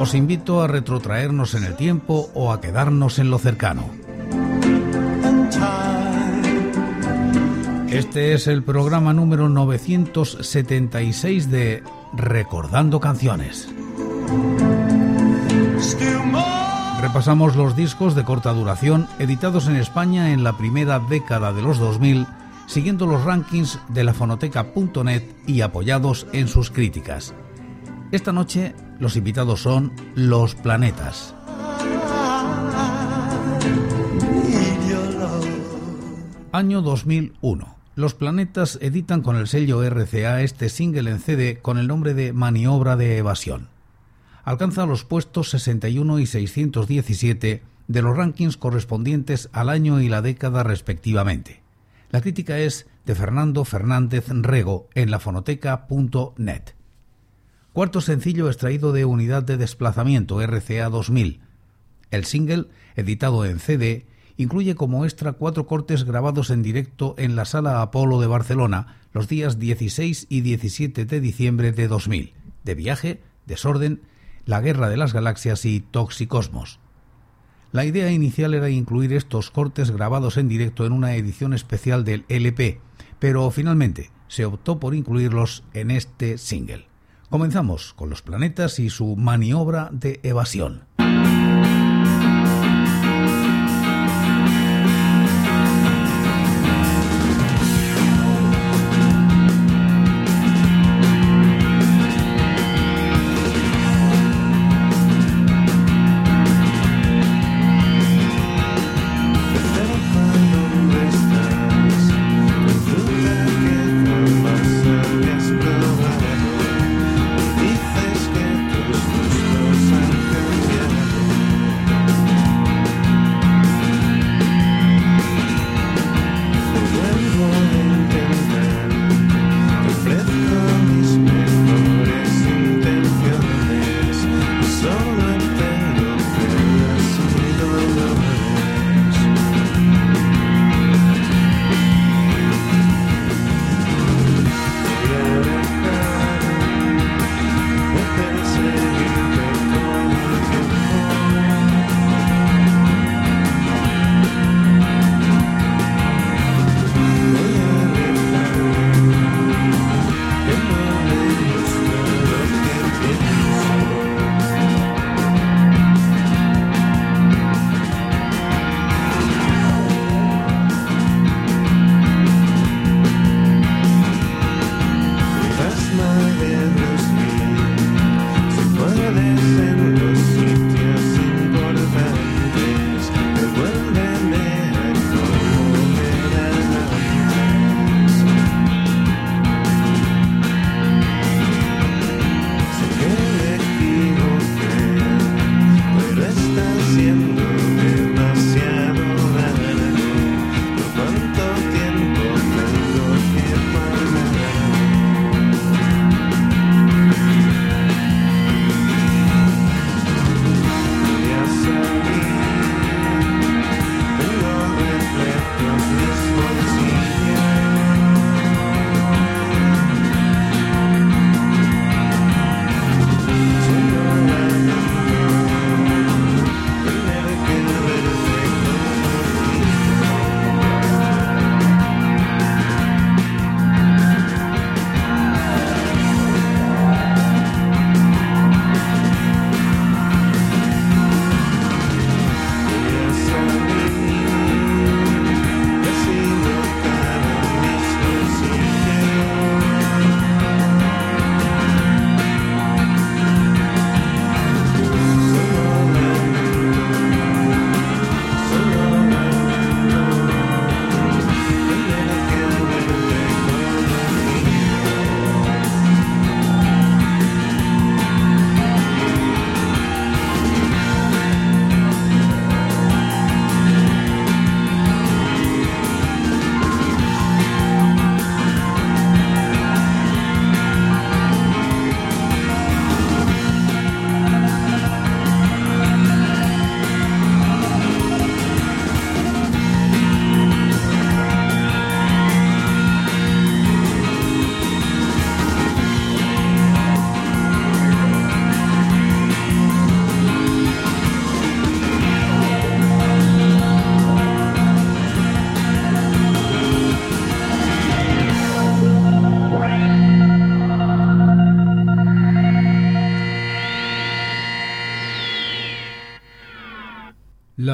Os invito a retrotraernos en el tiempo o a quedarnos en lo cercano. Este es el programa número 976 de Recordando Canciones. Repasamos los discos de corta duración editados en España en la primera década de los 2000, siguiendo los rankings de la fonoteca.net y apoyados en sus críticas. Esta noche los invitados son Los Planetas. Año 2001. Los Planetas editan con el sello RCA este single en CD con el nombre de Maniobra de Evasión. Alcanza los puestos 61 y 617 de los rankings correspondientes al año y la década respectivamente. La crítica es de Fernando Fernández Rego en lafonoteca.net. Cuarto sencillo extraído de Unidad de Desplazamiento RCA 2000. El single, editado en CD, incluye como extra cuatro cortes grabados en directo en la Sala Apolo de Barcelona los días 16 y 17 de diciembre de 2000, de Viaje, Desorden, La Guerra de las Galaxias y Toxicosmos. La idea inicial era incluir estos cortes grabados en directo en una edición especial del LP, pero finalmente se optó por incluirlos en este single. Comenzamos con los planetas y su maniobra de evasión.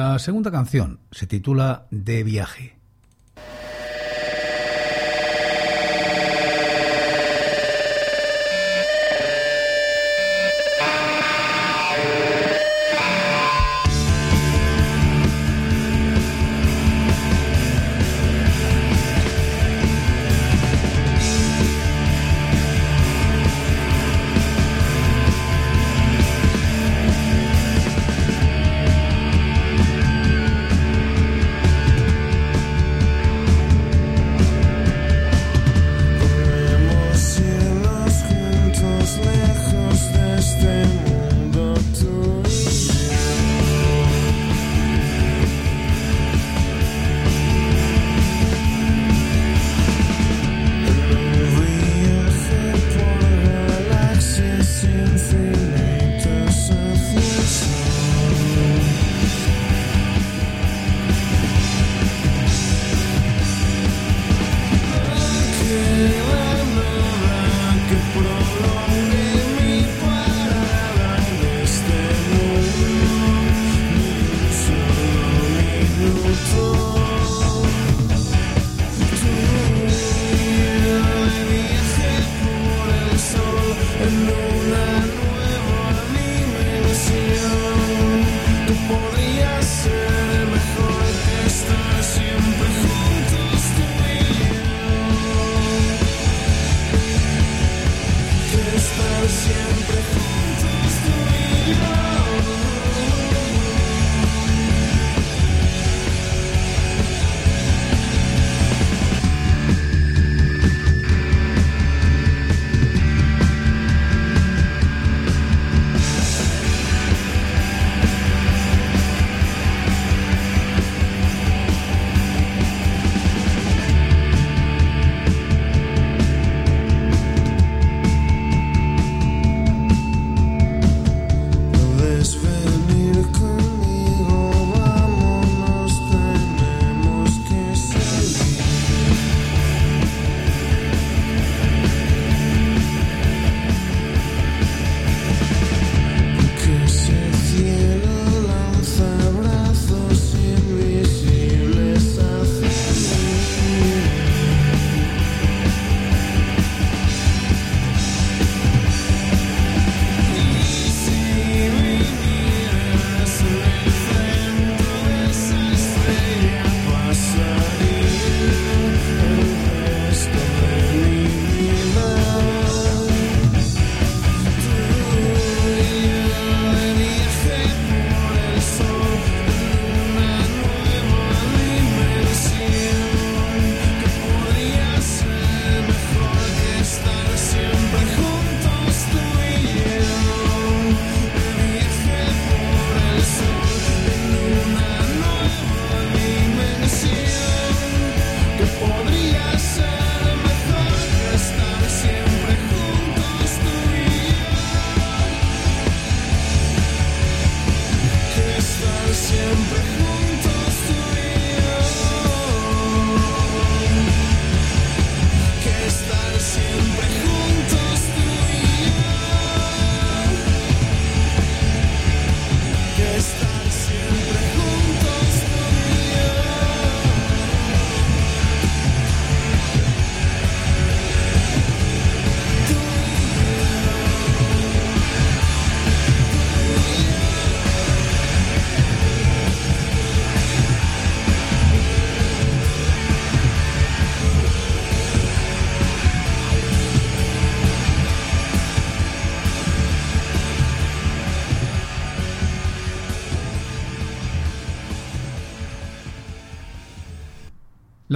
La segunda canción se titula De viaje. estar siempre.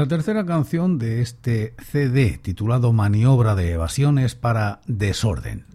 La tercera canción de este CD, titulado Maniobra de Evasiones para Desorden.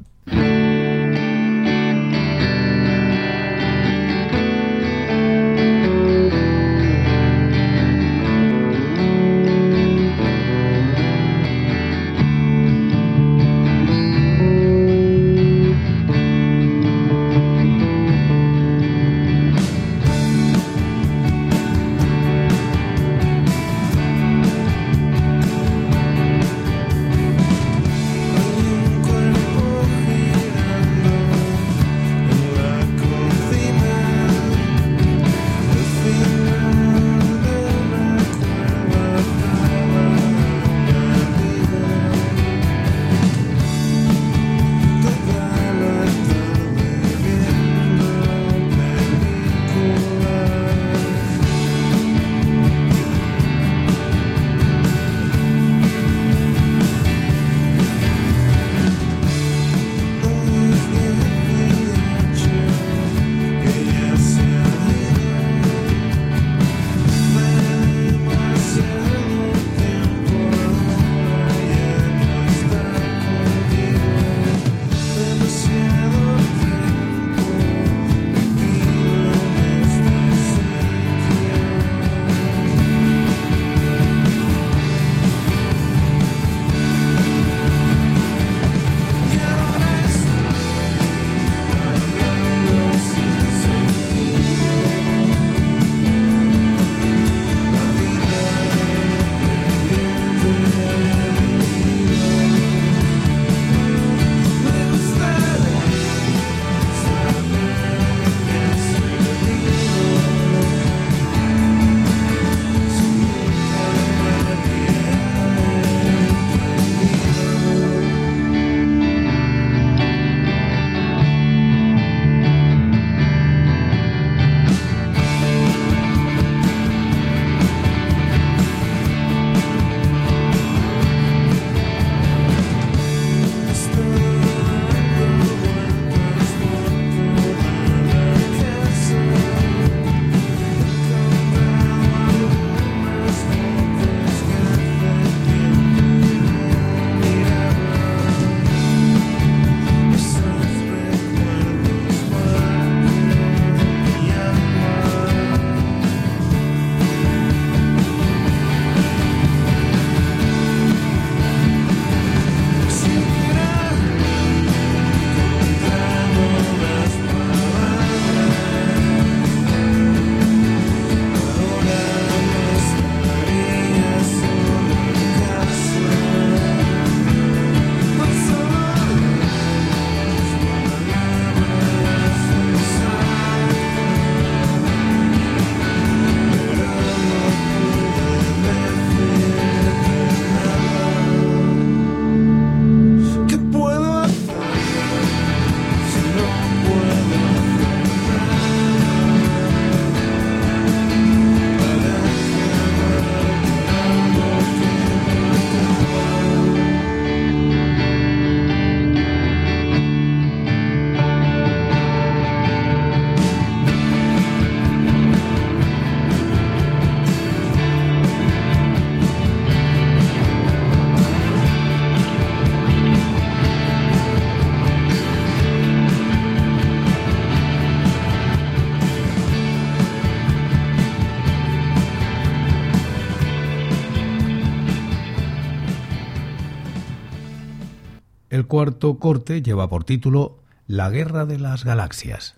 El cuarto corte lleva por título La Guerra de las Galaxias.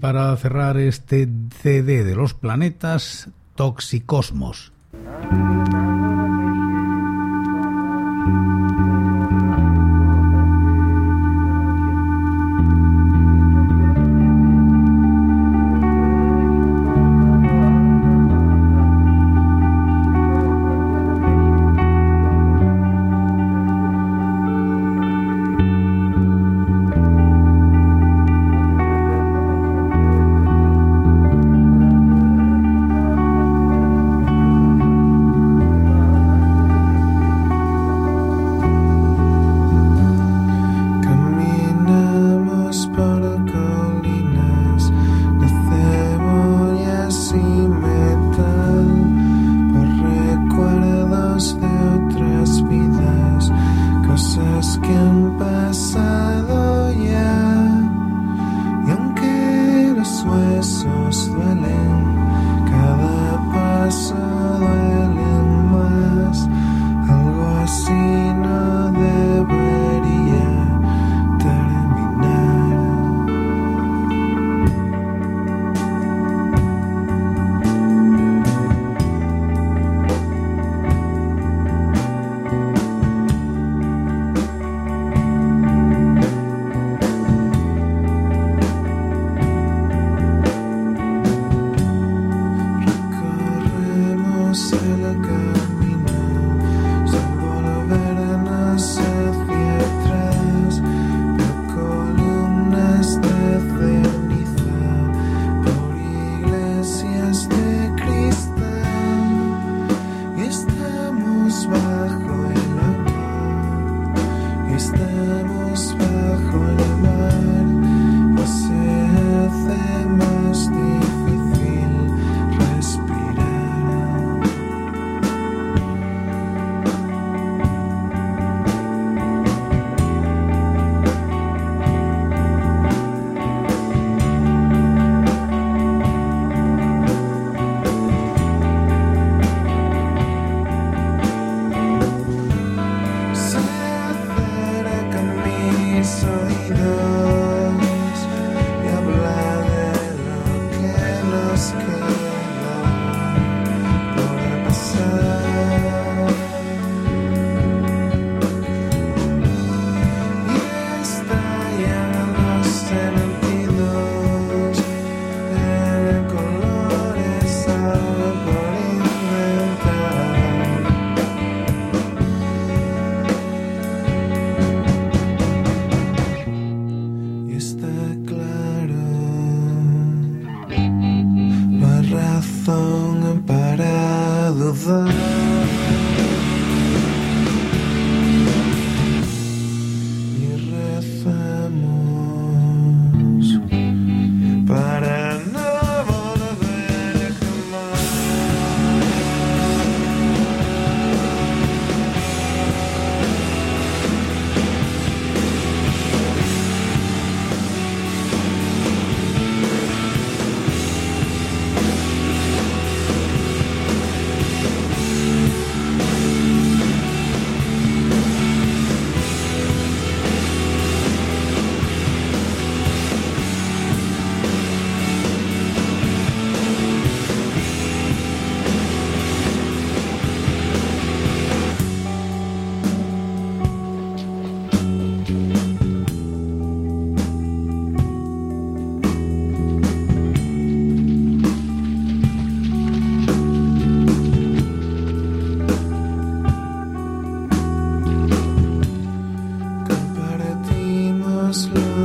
Para cerrar este CD de los planetas, Toxicosmos.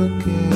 again.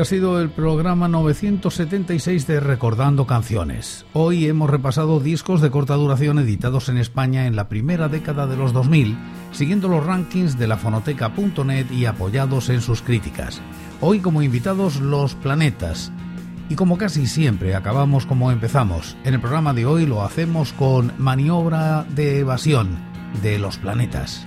Ha sido el programa 976 de Recordando Canciones. Hoy hemos repasado discos de corta duración editados en España en la primera década de los 2000, siguiendo los rankings de la fonoteca.net y apoyados en sus críticas. Hoy como invitados Los Planetas. Y como casi siempre acabamos como empezamos, en el programa de hoy lo hacemos con Maniobra de Evasión de Los Planetas.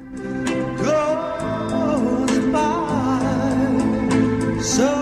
So